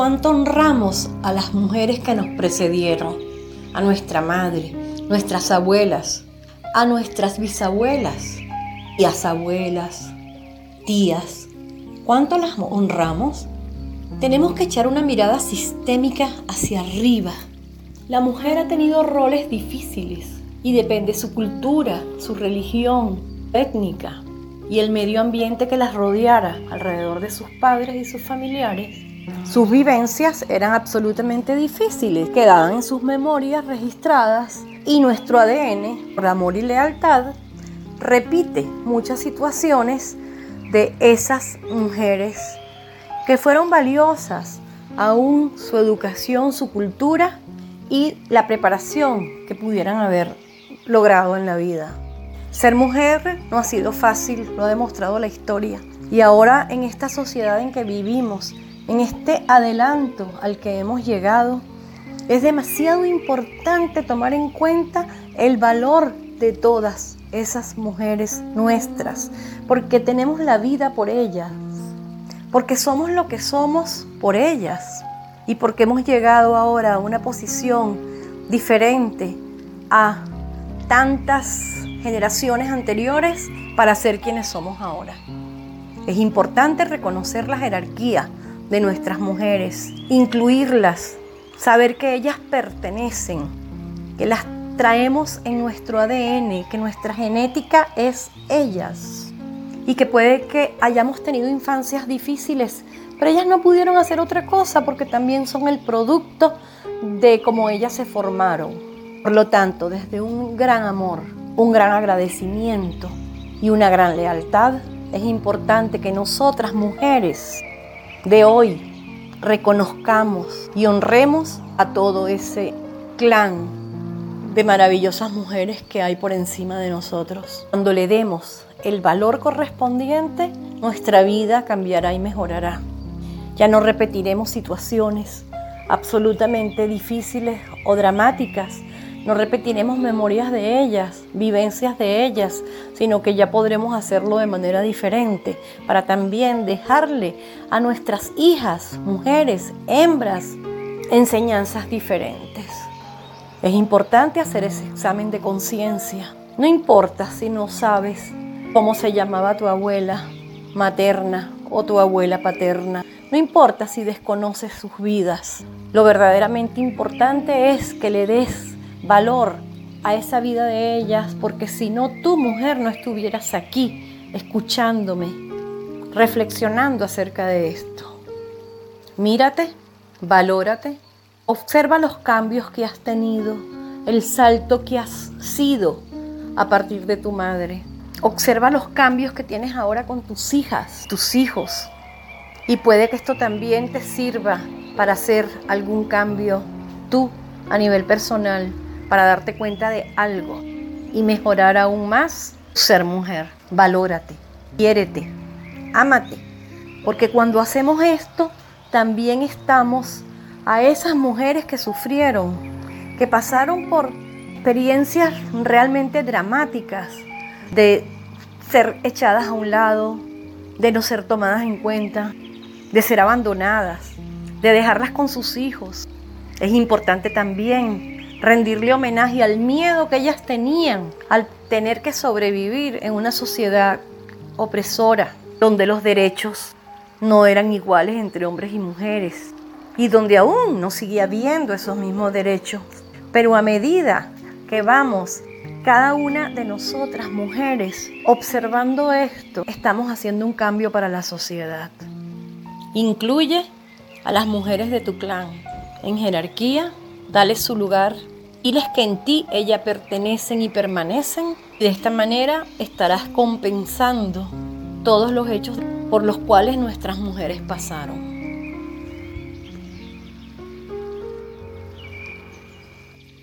cuánto honramos a las mujeres que nos precedieron, a nuestra madre, nuestras abuelas, a nuestras bisabuelas, tías abuelas, tías. ¿Cuánto las honramos? Tenemos que echar una mirada sistémica hacia arriba. La mujer ha tenido roles difíciles y depende su cultura, su religión, étnica y el medio ambiente que las rodeara alrededor de sus padres y sus familiares. Sus vivencias eran absolutamente difíciles, quedaban en sus memorias registradas y nuestro ADN, por amor y lealtad, repite muchas situaciones de esas mujeres que fueron valiosas, aún su educación, su cultura y la preparación que pudieran haber logrado en la vida. Ser mujer no ha sido fácil, lo ha demostrado la historia. Y ahora en esta sociedad en que vivimos, en este adelanto al que hemos llegado, es demasiado importante tomar en cuenta el valor de todas esas mujeres nuestras, porque tenemos la vida por ellas, porque somos lo que somos por ellas y porque hemos llegado ahora a una posición diferente a tantas generaciones anteriores para ser quienes somos ahora. Es importante reconocer la jerarquía de nuestras mujeres, incluirlas, saber que ellas pertenecen, que las traemos en nuestro ADN, que nuestra genética es ellas y que puede que hayamos tenido infancias difíciles, pero ellas no pudieron hacer otra cosa porque también son el producto de cómo ellas se formaron. Por lo tanto, desde un gran amor, un gran agradecimiento y una gran lealtad, es importante que nosotras mujeres de hoy reconozcamos y honremos a todo ese clan de maravillosas mujeres que hay por encima de nosotros. Cuando le demos el valor correspondiente, nuestra vida cambiará y mejorará. Ya no repetiremos situaciones absolutamente difíciles o dramáticas. No repetiremos memorias de ellas, vivencias de ellas, sino que ya podremos hacerlo de manera diferente para también dejarle a nuestras hijas, mujeres, hembras, enseñanzas diferentes. Es importante hacer ese examen de conciencia. No importa si no sabes cómo se llamaba tu abuela materna o tu abuela paterna. No importa si desconoces sus vidas. Lo verdaderamente importante es que le des valor a esa vida de ellas, porque si no, tu mujer no estuvieras aquí escuchándome, reflexionando acerca de esto. Mírate, valórate Observa los cambios que has tenido, el salto que has sido a partir de tu madre. Observa los cambios que tienes ahora con tus hijas, tus hijos. Y puede que esto también te sirva para hacer algún cambio tú a nivel personal, para darte cuenta de algo y mejorar aún más ser mujer. Valórate, quiérete, ámate. Porque cuando hacemos esto, también estamos a esas mujeres que sufrieron, que pasaron por experiencias realmente dramáticas de ser echadas a un lado, de no ser tomadas en cuenta, de ser abandonadas, de dejarlas con sus hijos. Es importante también rendirle homenaje al miedo que ellas tenían al tener que sobrevivir en una sociedad opresora, donde los derechos no eran iguales entre hombres y mujeres, y donde aún no sigue habiendo esos mismos derechos. Pero a medida que vamos cada una de nosotras mujeres observando esto, estamos haciendo un cambio para la sociedad. Incluye a las mujeres de tu clan en jerarquía, dale su lugar, diles que en ti ellas pertenecen y permanecen. Y de esta manera estarás compensando todos los hechos por los cuales nuestras mujeres pasaron.